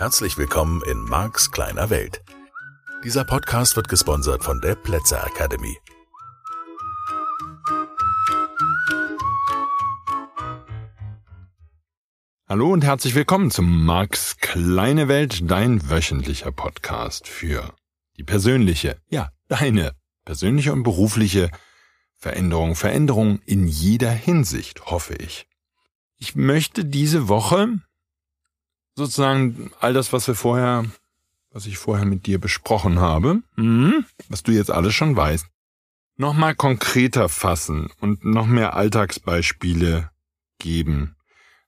Herzlich willkommen in Marks kleiner Welt. Dieser Podcast wird gesponsert von der Plätzer Academy. Hallo und herzlich willkommen zum Marks kleine Welt, dein wöchentlicher Podcast für die persönliche, ja, deine persönliche und berufliche Veränderung, Veränderung in jeder Hinsicht, hoffe ich. Ich möchte diese Woche sozusagen all das, was wir vorher, was ich vorher mit dir besprochen habe, hm, was du jetzt alles schon weißt, nochmal konkreter fassen und noch mehr Alltagsbeispiele geben,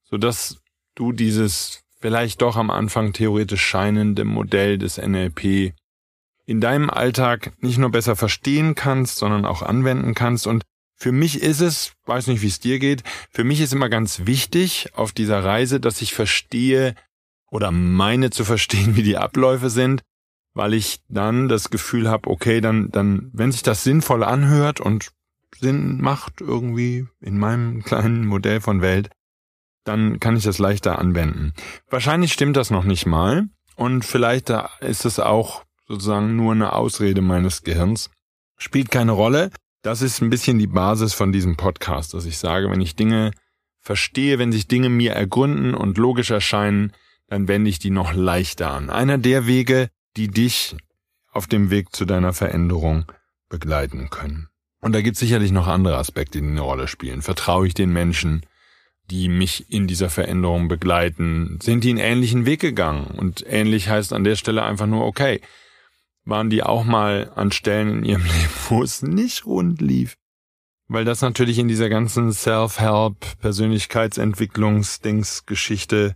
sodass du dieses vielleicht doch am Anfang theoretisch scheinende Modell des NLP in deinem Alltag nicht nur besser verstehen kannst, sondern auch anwenden kannst. Und für mich ist es, weiß nicht, wie es dir geht, für mich ist immer ganz wichtig auf dieser Reise, dass ich verstehe, oder meine zu verstehen, wie die Abläufe sind, weil ich dann das Gefühl habe, okay, dann, dann, wenn sich das sinnvoll anhört und Sinn macht irgendwie in meinem kleinen Modell von Welt, dann kann ich das leichter anwenden. Wahrscheinlich stimmt das noch nicht mal und vielleicht ist es auch sozusagen nur eine Ausrede meines Gehirns. Spielt keine Rolle. Das ist ein bisschen die Basis von diesem Podcast, dass ich sage, wenn ich Dinge verstehe, wenn sich Dinge mir ergründen und logisch erscheinen, dann wende ich die noch leichter an. Einer der Wege, die dich auf dem Weg zu deiner Veränderung begleiten können. Und da gibt es sicherlich noch andere Aspekte, die eine Rolle spielen. Vertraue ich den Menschen, die mich in dieser Veränderung begleiten? Sind die einen ähnlichen Weg gegangen? Und ähnlich heißt an der Stelle einfach nur, okay, waren die auch mal an Stellen in ihrem Leben, wo es nicht rund lief? Weil das natürlich in dieser ganzen Self-Help, Persönlichkeitsentwicklungsdingsgeschichte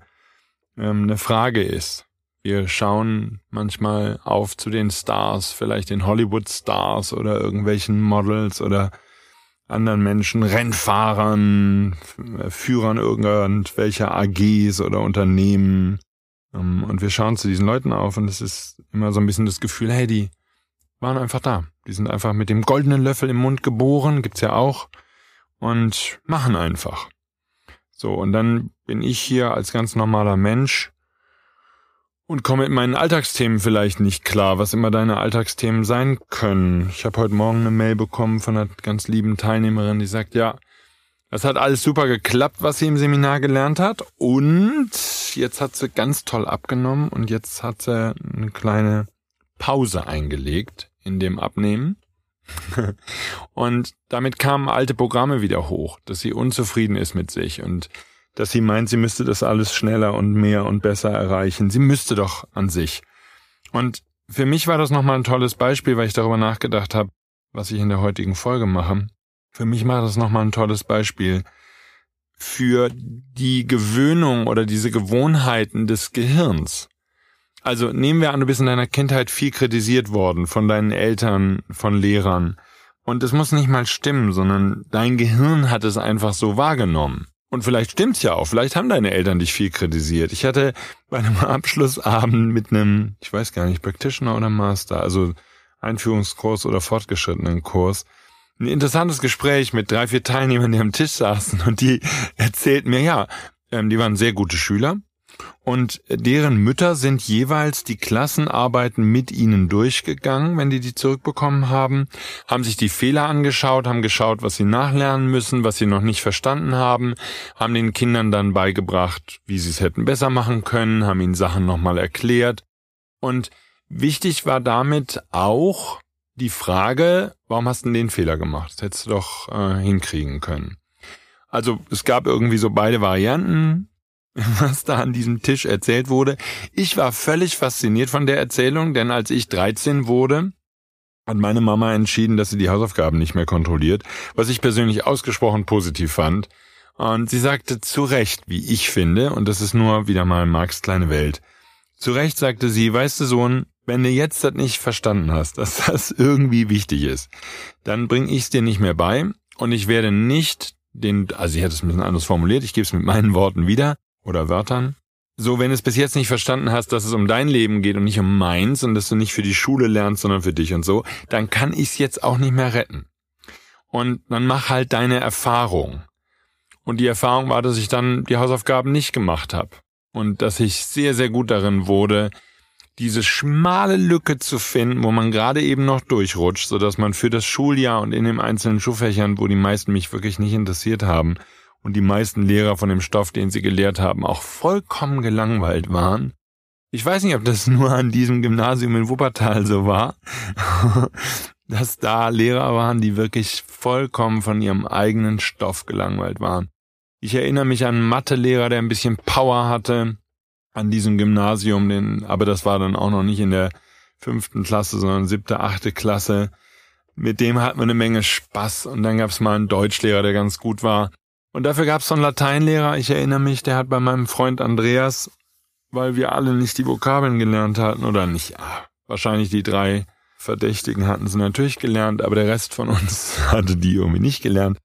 ähm, eine Frage ist. Wir schauen manchmal auf zu den Stars, vielleicht den Hollywood-Stars oder irgendwelchen Models oder anderen Menschen, Rennfahrern, Führern irgendwelcher AGs oder Unternehmen. Ähm, und wir schauen zu diesen Leuten auf und es ist immer so ein bisschen das Gefühl, hey, die waren einfach da. Die sind einfach mit dem goldenen Löffel im Mund geboren, gibt's ja auch, und machen einfach. So, und dann bin ich hier als ganz normaler Mensch und komme mit meinen Alltagsthemen vielleicht nicht klar, was immer deine Alltagsthemen sein können. Ich habe heute Morgen eine Mail bekommen von einer ganz lieben Teilnehmerin, die sagt, ja, das hat alles super geklappt, was sie im Seminar gelernt hat. Und jetzt hat sie ganz toll abgenommen und jetzt hat sie eine kleine Pause eingelegt in dem Abnehmen. und damit kamen alte Programme wieder hoch, dass sie unzufrieden ist mit sich und dass sie meint, sie müsste das alles schneller und mehr und besser erreichen. Sie müsste doch an sich. Und für mich war das nochmal ein tolles Beispiel, weil ich darüber nachgedacht habe, was ich in der heutigen Folge mache. Für mich war das nochmal ein tolles Beispiel für die Gewöhnung oder diese Gewohnheiten des Gehirns. Also nehmen wir an, du bist in deiner Kindheit viel kritisiert worden von deinen Eltern, von Lehrern. Und es muss nicht mal stimmen, sondern dein Gehirn hat es einfach so wahrgenommen. Und vielleicht stimmt's ja auch, vielleicht haben deine Eltern dich viel kritisiert. Ich hatte bei einem Abschlussabend mit einem, ich weiß gar nicht, Practitioner oder Master, also Einführungskurs oder fortgeschrittenen Kurs, ein interessantes Gespräch mit drei, vier Teilnehmern, die am Tisch saßen und die erzählten mir, ja, ähm, die waren sehr gute Schüler, und deren Mütter sind jeweils die Klassenarbeiten mit ihnen durchgegangen, wenn die die zurückbekommen haben, haben sich die Fehler angeschaut, haben geschaut, was sie nachlernen müssen, was sie noch nicht verstanden haben, haben den Kindern dann beigebracht, wie sie es hätten besser machen können, haben ihnen Sachen nochmal erklärt. Und wichtig war damit auch die Frage, warum hast du den Fehler gemacht? Das hättest du doch äh, hinkriegen können. Also es gab irgendwie so beide Varianten was da an diesem Tisch erzählt wurde. Ich war völlig fasziniert von der Erzählung, denn als ich 13 wurde, hat meine Mama entschieden, dass sie die Hausaufgaben nicht mehr kontrolliert, was ich persönlich ausgesprochen positiv fand. Und sie sagte zu Recht, wie ich finde, und das ist nur wieder mal Marx kleine Welt. Zu Recht sagte sie, weißt du Sohn, wenn du jetzt das nicht verstanden hast, dass das irgendwie wichtig ist, dann bring ich's dir nicht mehr bei und ich werde nicht den, also sie hat es ein bisschen anders formuliert, ich gebe es mit meinen Worten wieder, oder Wörtern. So, wenn du es bis jetzt nicht verstanden hast, dass es um dein Leben geht und nicht um meins und dass du nicht für die Schule lernst, sondern für dich und so, dann kann ich es jetzt auch nicht mehr retten. Und dann mach halt deine Erfahrung. Und die Erfahrung war, dass ich dann die Hausaufgaben nicht gemacht habe. und dass ich sehr, sehr gut darin wurde, diese schmale Lücke zu finden, wo man gerade eben noch durchrutscht, so dass man für das Schuljahr und in den einzelnen Schulfächern, wo die meisten mich wirklich nicht interessiert haben und die meisten Lehrer von dem Stoff, den sie gelehrt haben, auch vollkommen gelangweilt waren. Ich weiß nicht, ob das nur an diesem Gymnasium in Wuppertal so war, dass da Lehrer waren, die wirklich vollkommen von ihrem eigenen Stoff gelangweilt waren. Ich erinnere mich an einen Mathelehrer, der ein bisschen Power hatte, an diesem Gymnasium, den, aber das war dann auch noch nicht in der fünften Klasse, sondern siebte, achte Klasse. Mit dem hat man eine Menge Spaß und dann gab es mal einen Deutschlehrer, der ganz gut war. Und dafür gab es so einen Lateinlehrer, ich erinnere mich, der hat bei meinem Freund Andreas, weil wir alle nicht die Vokabeln gelernt hatten, oder nicht, ah, wahrscheinlich die drei Verdächtigen hatten sie natürlich gelernt, aber der Rest von uns hatte die irgendwie nicht gelernt.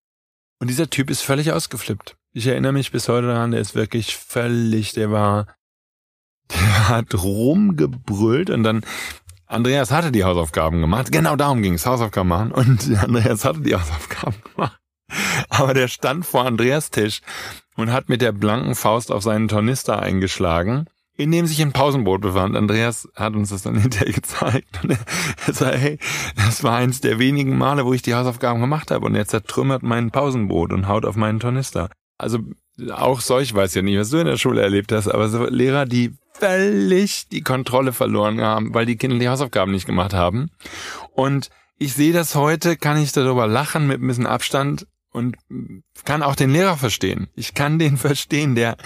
Und dieser Typ ist völlig ausgeflippt. Ich erinnere mich bis heute daran, der ist wirklich völlig, der war der hat rumgebrüllt und dann Andreas hatte die Hausaufgaben gemacht. Genau darum ging es, Hausaufgaben machen. Und Andreas hatte die Hausaufgaben gemacht. Aber der stand vor Andreas Tisch und hat mit der blanken Faust auf seinen Tornister eingeschlagen, in dem sich ein Pausenboot befand. Andreas hat uns das dann hinterher gezeigt. Und er sagte, hey, das war eins der wenigen Male, wo ich die Hausaufgaben gemacht habe. Und er zertrümmert mein Pausenboot und haut auf meinen Tornister. Also auch solch weiß ja nicht, was du in der Schule erlebt hast, aber so Lehrer, die völlig die Kontrolle verloren haben, weil die Kinder die Hausaufgaben nicht gemacht haben. Und ich sehe das heute, kann ich darüber lachen mit ein bisschen Abstand und kann auch den Lehrer verstehen. Ich kann den verstehen, der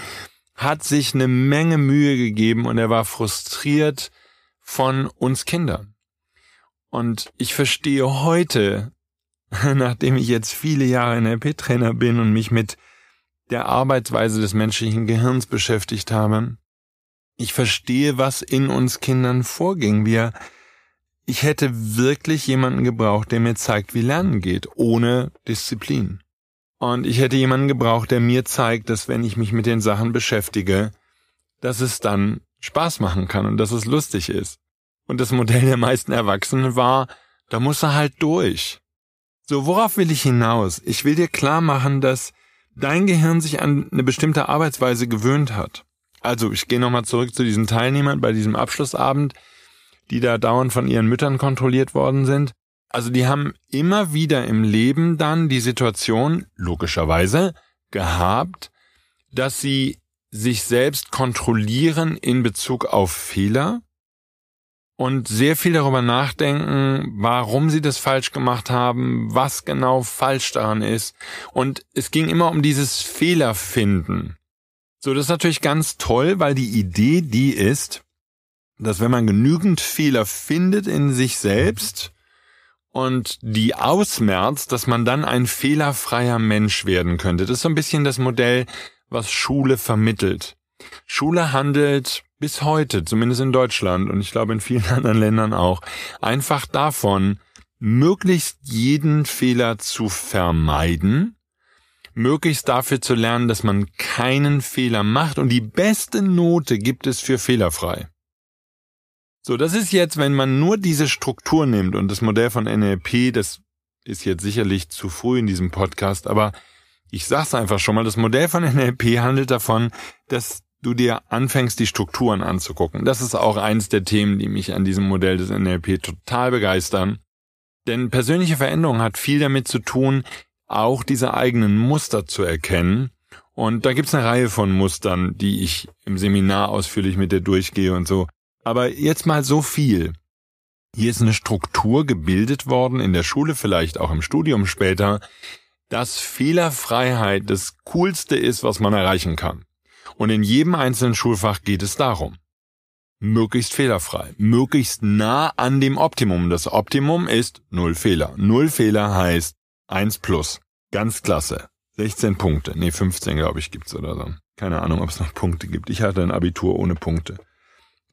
hat sich eine Menge Mühe gegeben und er war frustriert von uns Kindern. Und ich verstehe heute, nachdem ich jetzt viele Jahre NLP-Trainer bin und mich mit der Arbeitsweise des menschlichen Gehirns beschäftigt habe, ich verstehe, was in uns Kindern vorging. Wir, ich hätte wirklich jemanden gebraucht, der mir zeigt, wie Lernen geht, ohne Disziplin. Und ich hätte jemanden gebraucht, der mir zeigt, dass wenn ich mich mit den Sachen beschäftige, dass es dann Spaß machen kann und dass es lustig ist. Und das Modell der meisten Erwachsenen war, da muss er halt durch. So, worauf will ich hinaus? Ich will dir klar machen, dass dein Gehirn sich an eine bestimmte Arbeitsweise gewöhnt hat. Also, ich gehe nochmal zurück zu diesen Teilnehmern bei diesem Abschlussabend, die da dauernd von ihren Müttern kontrolliert worden sind. Also, die haben immer wieder im Leben dann die Situation, logischerweise, gehabt, dass sie sich selbst kontrollieren in Bezug auf Fehler und sehr viel darüber nachdenken, warum sie das falsch gemacht haben, was genau falsch daran ist. Und es ging immer um dieses Fehlerfinden. So, das ist natürlich ganz toll, weil die Idee die ist, dass wenn man genügend Fehler findet in sich selbst und die ausmerzt, dass man dann ein fehlerfreier Mensch werden könnte. Das ist so ein bisschen das Modell, was Schule vermittelt. Schule handelt bis heute, zumindest in Deutschland und ich glaube in vielen anderen Ländern auch, einfach davon, möglichst jeden Fehler zu vermeiden, möglichst dafür zu lernen, dass man keinen Fehler macht und die beste Note gibt es für fehlerfrei. So, das ist jetzt, wenn man nur diese Struktur nimmt und das Modell von NLP, das ist jetzt sicherlich zu früh in diesem Podcast, aber ich sag's einfach schon mal, das Modell von NLP handelt davon, dass du dir anfängst, die Strukturen anzugucken. Das ist auch eins der Themen, die mich an diesem Modell des NLP total begeistern. Denn persönliche Veränderung hat viel damit zu tun, auch diese eigenen Muster zu erkennen. Und da gibt's eine Reihe von Mustern, die ich im Seminar ausführlich mit dir durchgehe und so. Aber jetzt mal so viel. Hier ist eine Struktur gebildet worden, in der Schule, vielleicht auch im Studium später, dass Fehlerfreiheit das Coolste ist, was man erreichen kann. Und in jedem einzelnen Schulfach geht es darum. Möglichst fehlerfrei, möglichst nah an dem Optimum. Das Optimum ist null Fehler. Null Fehler heißt eins plus. Ganz klasse. 16 Punkte. Nee, 15 glaube ich gibt's oder so. Keine Ahnung, ob es noch Punkte gibt. Ich hatte ein Abitur ohne Punkte,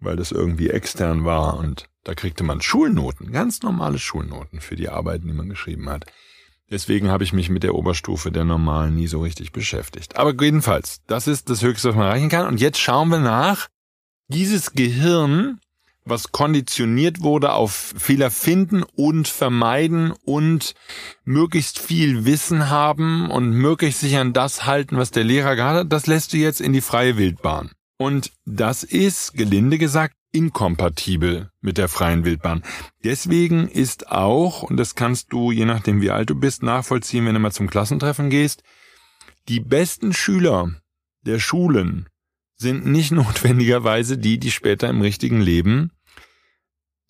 weil das irgendwie extern war und da kriegte man Schulnoten, ganz normale Schulnoten für die Arbeiten, die man geschrieben hat. Deswegen habe ich mich mit der Oberstufe der Normalen nie so richtig beschäftigt. Aber jedenfalls, das ist das Höchste, was man erreichen kann. Und jetzt schauen wir nach. Dieses Gehirn, was konditioniert wurde auf Fehler finden und vermeiden und möglichst viel Wissen haben und möglichst sich an das halten, was der Lehrer gerade hat, das lässt du jetzt in die freie Wildbahn. Und das ist, gelinde gesagt, inkompatibel mit der freien Wildbahn. Deswegen ist auch, und das kannst du, je nachdem wie alt du bist, nachvollziehen, wenn du mal zum Klassentreffen gehst, die besten Schüler der Schulen sind nicht notwendigerweise die, die später im richtigen Leben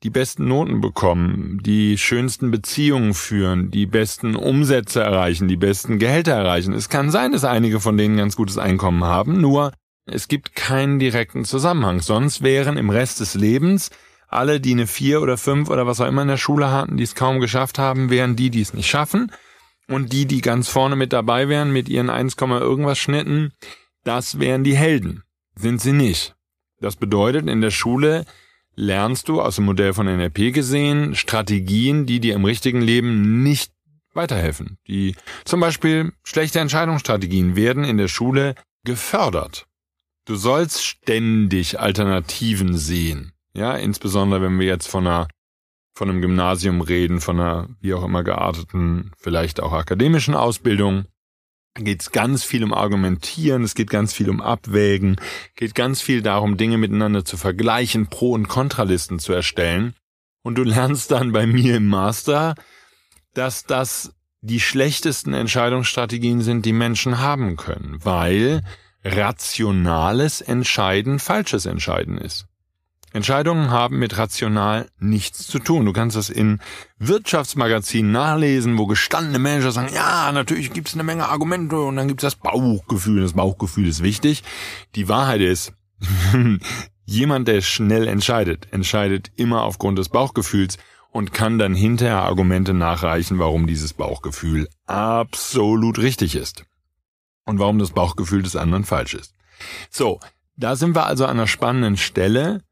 die besten Noten bekommen, die schönsten Beziehungen führen, die besten Umsätze erreichen, die besten Gehälter erreichen. Es kann sein, dass einige von denen ganz gutes Einkommen haben, nur es gibt keinen direkten Zusammenhang. Sonst wären im Rest des Lebens alle, die eine vier oder fünf oder was auch immer in der Schule hatten, die es kaum geschafft haben, wären die, die es nicht schaffen. Und die, die ganz vorne mit dabei wären, mit ihren 1, irgendwas Schnitten, das wären die Helden. Sind sie nicht. Das bedeutet, in der Schule lernst du aus dem Modell von NLP gesehen Strategien, die dir im richtigen Leben nicht weiterhelfen. Die zum Beispiel schlechte Entscheidungsstrategien werden in der Schule gefördert. Du sollst ständig Alternativen sehen. Ja, insbesondere wenn wir jetzt von einer von einem Gymnasium reden, von einer wie auch immer gearteten, vielleicht auch akademischen Ausbildung geht es ganz viel um Argumentieren, es geht ganz viel um Abwägen, geht ganz viel darum, Dinge miteinander zu vergleichen, Pro- und Kontralisten zu erstellen. Und du lernst dann bei mir im Master, dass das die schlechtesten Entscheidungsstrategien sind, die Menschen haben können, weil rationales Entscheiden falsches Entscheiden ist. Entscheidungen haben mit rational nichts zu tun. Du kannst das in Wirtschaftsmagazinen nachlesen, wo gestandene Manager sagen, ja, natürlich gibt es eine Menge Argumente und dann gibt es das Bauchgefühl. Das Bauchgefühl ist wichtig. Die Wahrheit ist, jemand, der schnell entscheidet, entscheidet immer aufgrund des Bauchgefühls und kann dann hinterher Argumente nachreichen, warum dieses Bauchgefühl absolut richtig ist. Und warum das Bauchgefühl des anderen falsch ist. So, da sind wir also an einer spannenden Stelle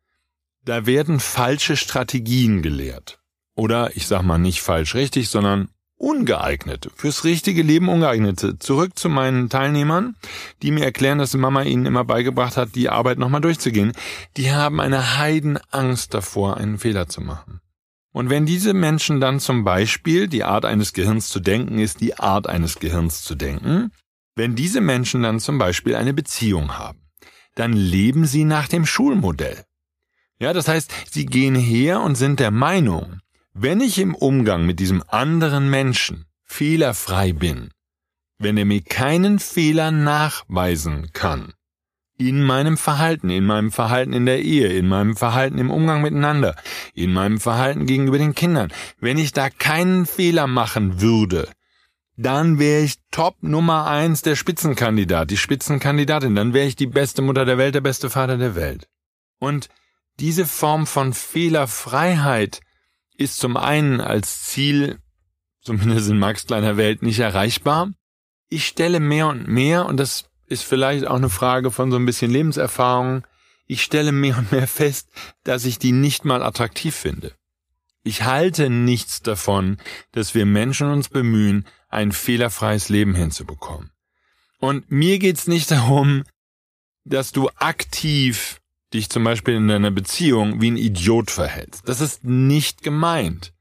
da werden falsche Strategien gelehrt. Oder ich sag mal nicht falsch richtig, sondern ungeeignete, fürs richtige Leben ungeeignete. Zurück zu meinen Teilnehmern, die mir erklären, dass die Mama ihnen immer beigebracht hat, die Arbeit nochmal durchzugehen. Die haben eine Heidenangst davor, einen Fehler zu machen. Und wenn diese Menschen dann zum Beispiel, die Art eines Gehirns zu denken ist die Art eines Gehirns zu denken, wenn diese Menschen dann zum Beispiel eine Beziehung haben, dann leben sie nach dem Schulmodell. Ja, das heißt, sie gehen her und sind der Meinung, wenn ich im Umgang mit diesem anderen Menschen fehlerfrei bin, wenn er mir keinen Fehler nachweisen kann, in meinem Verhalten, in meinem Verhalten in der Ehe, in meinem Verhalten im Umgang miteinander, in meinem Verhalten gegenüber den Kindern, wenn ich da keinen Fehler machen würde, dann wäre ich Top Nummer eins der Spitzenkandidat, die Spitzenkandidatin, dann wäre ich die beste Mutter der Welt, der beste Vater der Welt. Und diese Form von Fehlerfreiheit ist zum einen als Ziel, zumindest in Max kleiner Welt, nicht erreichbar. Ich stelle mehr und mehr, und das ist vielleicht auch eine Frage von so ein bisschen Lebenserfahrung, ich stelle mehr und mehr fest, dass ich die nicht mal attraktiv finde. Ich halte nichts davon, dass wir Menschen uns bemühen, ein fehlerfreies Leben hinzubekommen. Und mir geht's nicht darum, dass du aktiv dich zum Beispiel in deiner Beziehung wie ein Idiot verhältst. Das ist nicht gemeint.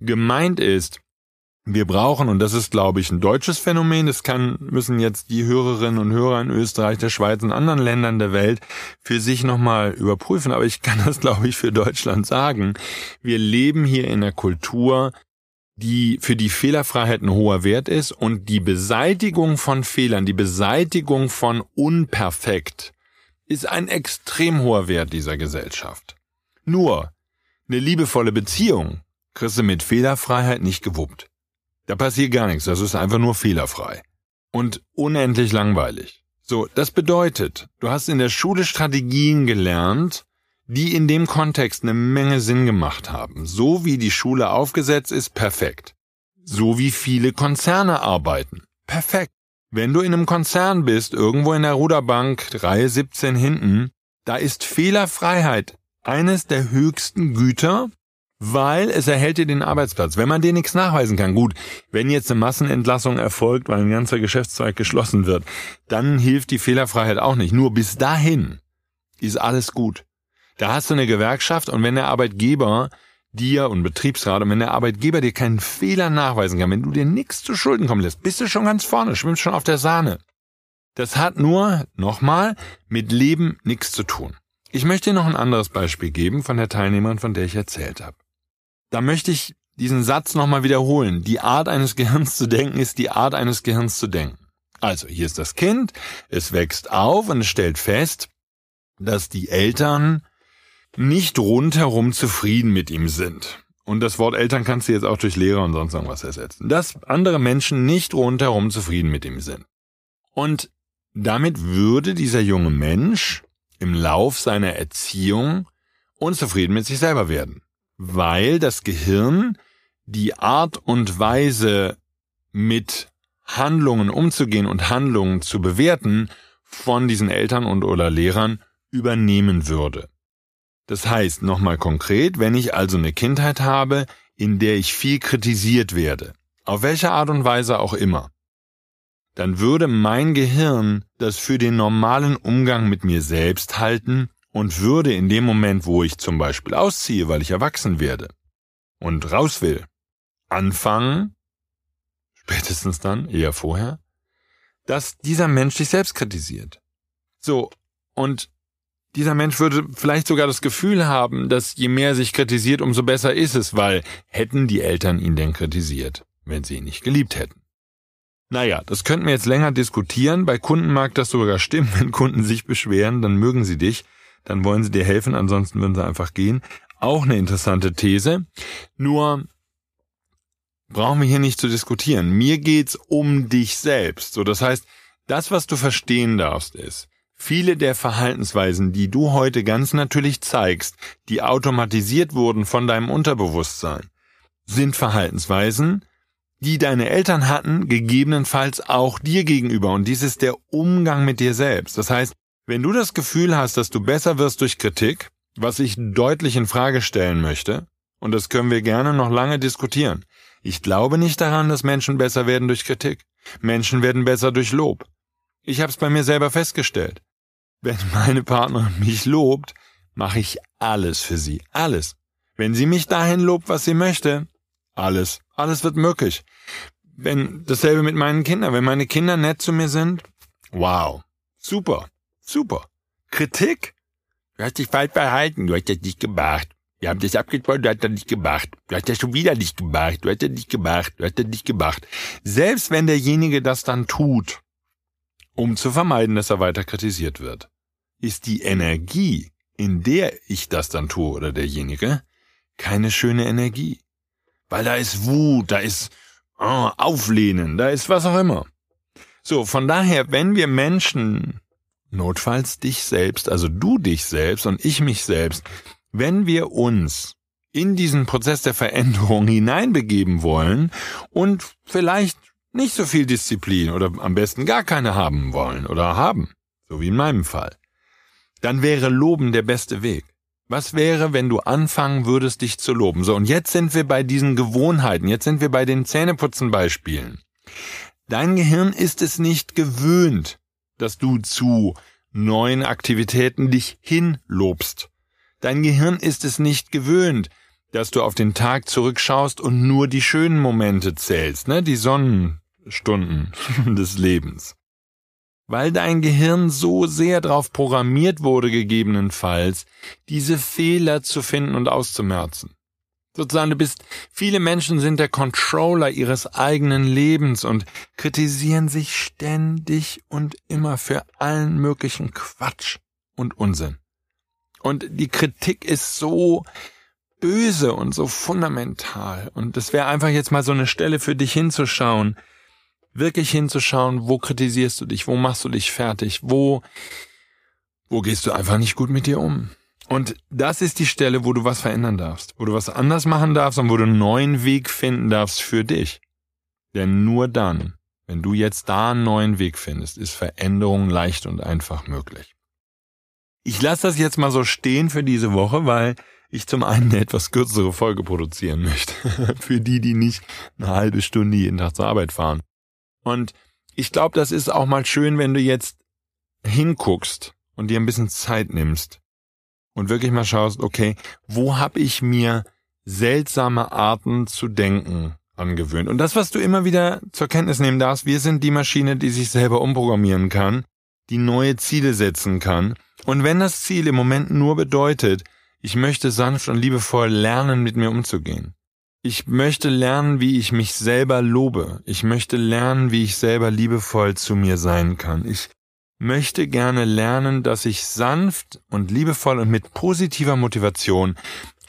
Gemeint ist, wir brauchen, und das ist, glaube ich, ein deutsches Phänomen, das kann, müssen jetzt die Hörerinnen und Hörer in Österreich, der Schweiz und anderen Ländern der Welt für sich nochmal überprüfen, aber ich kann das, glaube ich, für Deutschland sagen. Wir leben hier in einer Kultur, die für die Fehlerfreiheit ein hoher Wert ist und die Beseitigung von Fehlern, die Beseitigung von unperfekt ist ein extrem hoher Wert dieser Gesellschaft. Nur, eine liebevolle Beziehung kriegst du mit Fehlerfreiheit nicht gewuppt. Da passiert gar nichts, das ist einfach nur fehlerfrei. Und unendlich langweilig. So, das bedeutet, du hast in der Schule Strategien gelernt, die in dem Kontext eine Menge Sinn gemacht haben. So wie die Schule aufgesetzt ist, perfekt. So wie viele Konzerne arbeiten. Perfekt. Wenn du in einem Konzern bist, irgendwo in der Ruderbank, Reihe 17 hinten, da ist Fehlerfreiheit eines der höchsten Güter, weil es erhält dir den Arbeitsplatz. Wenn man dir nichts nachweisen kann, gut, wenn jetzt eine Massenentlassung erfolgt, weil ein ganzer Geschäftszweig geschlossen wird, dann hilft die Fehlerfreiheit auch nicht. Nur bis dahin ist alles gut. Da hast du eine Gewerkschaft und wenn der Arbeitgeber dir und Betriebsrat und wenn der Arbeitgeber dir keinen Fehler nachweisen kann, wenn du dir nichts zu Schulden kommen lässt, bist du schon ganz vorne, schwimmst schon auf der Sahne. Das hat nur, nochmal, mit Leben nichts zu tun. Ich möchte dir noch ein anderes Beispiel geben von der Teilnehmerin, von der ich erzählt habe. Da möchte ich diesen Satz nochmal wiederholen. Die Art eines Gehirns zu denken ist die Art eines Gehirns zu denken. Also, hier ist das Kind, es wächst auf und es stellt fest, dass die Eltern nicht rundherum zufrieden mit ihm sind. Und das Wort Eltern kannst du jetzt auch durch Lehrer und sonst irgendwas ersetzen. Dass andere Menschen nicht rundherum zufrieden mit ihm sind. Und damit würde dieser junge Mensch im Lauf seiner Erziehung unzufrieden mit sich selber werden. Weil das Gehirn die Art und Weise mit Handlungen umzugehen und Handlungen zu bewerten von diesen Eltern und oder Lehrern übernehmen würde. Das heißt, nochmal konkret, wenn ich also eine Kindheit habe, in der ich viel kritisiert werde, auf welche Art und Weise auch immer, dann würde mein Gehirn das für den normalen Umgang mit mir selbst halten und würde in dem Moment, wo ich zum Beispiel ausziehe, weil ich erwachsen werde und raus will, anfangen, spätestens dann, eher vorher, dass dieser Mensch sich selbst kritisiert. So, und dieser Mensch würde vielleicht sogar das Gefühl haben, dass je mehr sich kritisiert, umso besser ist es, weil hätten die Eltern ihn denn kritisiert, wenn sie ihn nicht geliebt hätten. Naja, das könnten wir jetzt länger diskutieren. Bei Kunden mag das sogar stimmen. Wenn Kunden sich beschweren, dann mögen sie dich, dann wollen sie dir helfen, ansonsten würden sie einfach gehen. Auch eine interessante These. Nur brauchen wir hier nicht zu diskutieren. Mir geht's um dich selbst. So, das heißt, das, was du verstehen darfst, ist, Viele der Verhaltensweisen, die du heute ganz natürlich zeigst, die automatisiert wurden von deinem Unterbewusstsein, sind Verhaltensweisen, die deine Eltern hatten, gegebenenfalls auch dir gegenüber. Und dies ist der Umgang mit dir selbst. Das heißt, wenn du das Gefühl hast, dass du besser wirst durch Kritik, was ich deutlich in Frage stellen möchte, und das können wir gerne noch lange diskutieren. Ich glaube nicht daran, dass Menschen besser werden durch Kritik. Menschen werden besser durch Lob. Ich habe es bei mir selber festgestellt. Wenn meine Partnerin mich lobt, mache ich alles für sie. Alles. Wenn sie mich dahin lobt, was sie möchte, alles. Alles wird möglich. Wenn, dasselbe mit meinen Kindern. Wenn meine Kinder nett zu mir sind, wow. Super. Super. Kritik? Du hast dich falsch verhalten. Du hast das nicht gemacht. Wir haben das abgesprochen, du hast das nicht gemacht. Du hast das schon wieder nicht gemacht. Du hast das nicht gemacht. Du hast das nicht gemacht. Selbst wenn derjenige das dann tut, um zu vermeiden, dass er weiter kritisiert wird, ist die Energie, in der ich das dann tue oder derjenige, keine schöne Energie. Weil da ist Wut, da ist oh, Auflehnen, da ist was auch immer. So, von daher, wenn wir Menschen, notfalls dich selbst, also du dich selbst und ich mich selbst, wenn wir uns in diesen Prozess der Veränderung hineinbegeben wollen und vielleicht nicht so viel Disziplin oder am besten gar keine haben wollen oder haben, so wie in meinem Fall, dann wäre Loben der beste Weg. Was wäre, wenn du anfangen würdest, dich zu loben? So, und jetzt sind wir bei diesen Gewohnheiten, jetzt sind wir bei den Zähneputzen-Beispielen. Dein Gehirn ist es nicht gewöhnt, dass du zu neuen Aktivitäten dich hinlobst. Dein Gehirn ist es nicht gewöhnt, dass du auf den Tag zurückschaust und nur die schönen Momente zählst, ne, die Sonnen, Stunden des Lebens. Weil dein Gehirn so sehr darauf programmiert wurde, gegebenenfalls, diese Fehler zu finden und auszumerzen. Sozusagen, du bist, viele Menschen sind der Controller ihres eigenen Lebens und kritisieren sich ständig und immer für allen möglichen Quatsch und Unsinn. Und die Kritik ist so böse und so fundamental. Und es wäre einfach jetzt mal so eine Stelle für dich hinzuschauen, wirklich hinzuschauen, wo kritisierst du dich, wo machst du dich fertig, wo, wo gehst du einfach nicht gut mit dir um. Und das ist die Stelle, wo du was verändern darfst, wo du was anders machen darfst und wo du einen neuen Weg finden darfst für dich. Denn nur dann, wenn du jetzt da einen neuen Weg findest, ist Veränderung leicht und einfach möglich. Ich lasse das jetzt mal so stehen für diese Woche, weil ich zum einen eine etwas kürzere Folge produzieren möchte. für die, die nicht eine halbe Stunde jeden Tag zur Arbeit fahren. Und ich glaube, das ist auch mal schön, wenn du jetzt hinguckst und dir ein bisschen Zeit nimmst und wirklich mal schaust, okay, wo habe ich mir seltsame Arten zu denken angewöhnt. Und das, was du immer wieder zur Kenntnis nehmen darfst, wir sind die Maschine, die sich selber umprogrammieren kann, die neue Ziele setzen kann. Und wenn das Ziel im Moment nur bedeutet, ich möchte sanft und liebevoll lernen, mit mir umzugehen. Ich möchte lernen, wie ich mich selber lobe. Ich möchte lernen, wie ich selber liebevoll zu mir sein kann. Ich möchte gerne lernen, dass ich sanft und liebevoll und mit positiver Motivation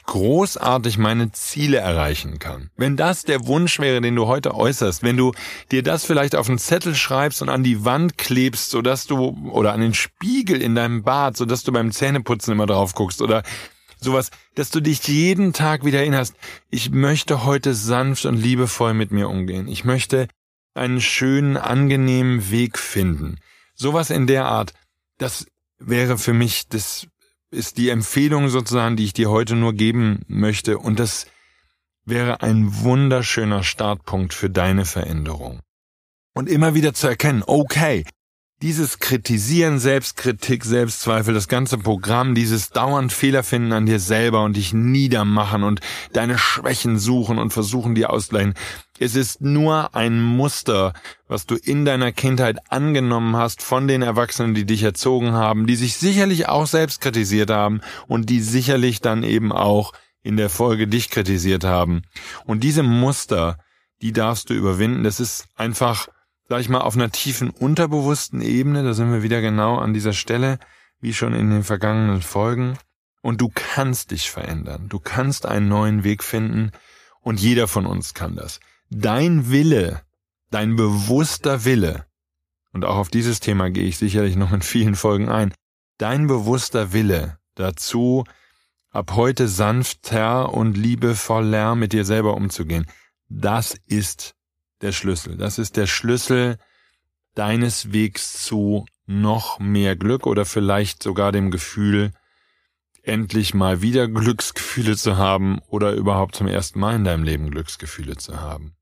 großartig meine Ziele erreichen kann. Wenn das der Wunsch wäre, den du heute äußerst, wenn du dir das vielleicht auf einen Zettel schreibst und an die Wand klebst, sodass du, oder an den Spiegel in deinem Bad, sodass du beim Zähneputzen immer drauf guckst, oder sowas, dass du dich jeden Tag wieder erinnerst, ich möchte heute sanft und liebevoll mit mir umgehen. Ich möchte einen schönen, angenehmen Weg finden. Sowas in der Art, das wäre für mich das ist die Empfehlung sozusagen, die ich dir heute nur geben möchte. Und das wäre ein wunderschöner Startpunkt für deine Veränderung. Und immer wieder zu erkennen, okay, dieses Kritisieren, Selbstkritik, Selbstzweifel, das ganze Programm, dieses dauernd Fehler finden an dir selber und dich niedermachen und deine Schwächen suchen und versuchen, die ausgleichen. Es ist nur ein Muster, was du in deiner Kindheit angenommen hast von den Erwachsenen, die dich erzogen haben, die sich sicherlich auch selbst kritisiert haben und die sicherlich dann eben auch in der Folge dich kritisiert haben. Und diese Muster, die darfst du überwinden. Das ist einfach sag ich mal, auf einer tiefen unterbewussten Ebene, da sind wir wieder genau an dieser Stelle, wie schon in den vergangenen Folgen. Und du kannst dich verändern. Du kannst einen neuen Weg finden. Und jeder von uns kann das. Dein Wille, dein bewusster Wille, und auch auf dieses Thema gehe ich sicherlich noch in vielen Folgen ein, dein bewusster Wille dazu, ab heute sanfter und liebevoller mit dir selber umzugehen, das ist der Schlüssel. Das ist der Schlüssel deines Wegs zu noch mehr Glück oder vielleicht sogar dem Gefühl, endlich mal wieder Glücksgefühle zu haben oder überhaupt zum ersten Mal in deinem Leben Glücksgefühle zu haben.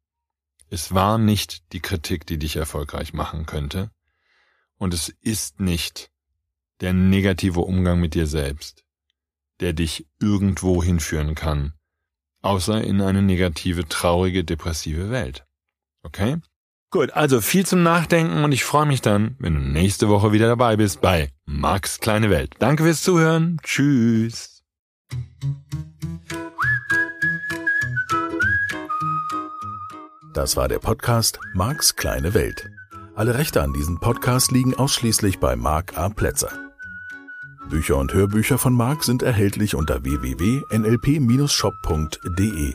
Es war nicht die Kritik, die dich erfolgreich machen könnte, und es ist nicht der negative Umgang mit dir selbst, der dich irgendwo hinführen kann, außer in eine negative, traurige, depressive Welt. Okay? Gut, also viel zum Nachdenken und ich freue mich dann, wenn du nächste Woche wieder dabei bist bei Max kleine Welt. Danke fürs Zuhören. Tschüss. Das war der Podcast Marks kleine Welt. Alle Rechte an diesem Podcast liegen ausschließlich bei Mark A. Plätzer. Bücher und Hörbücher von Mark sind erhältlich unter www.nlp-shop.de.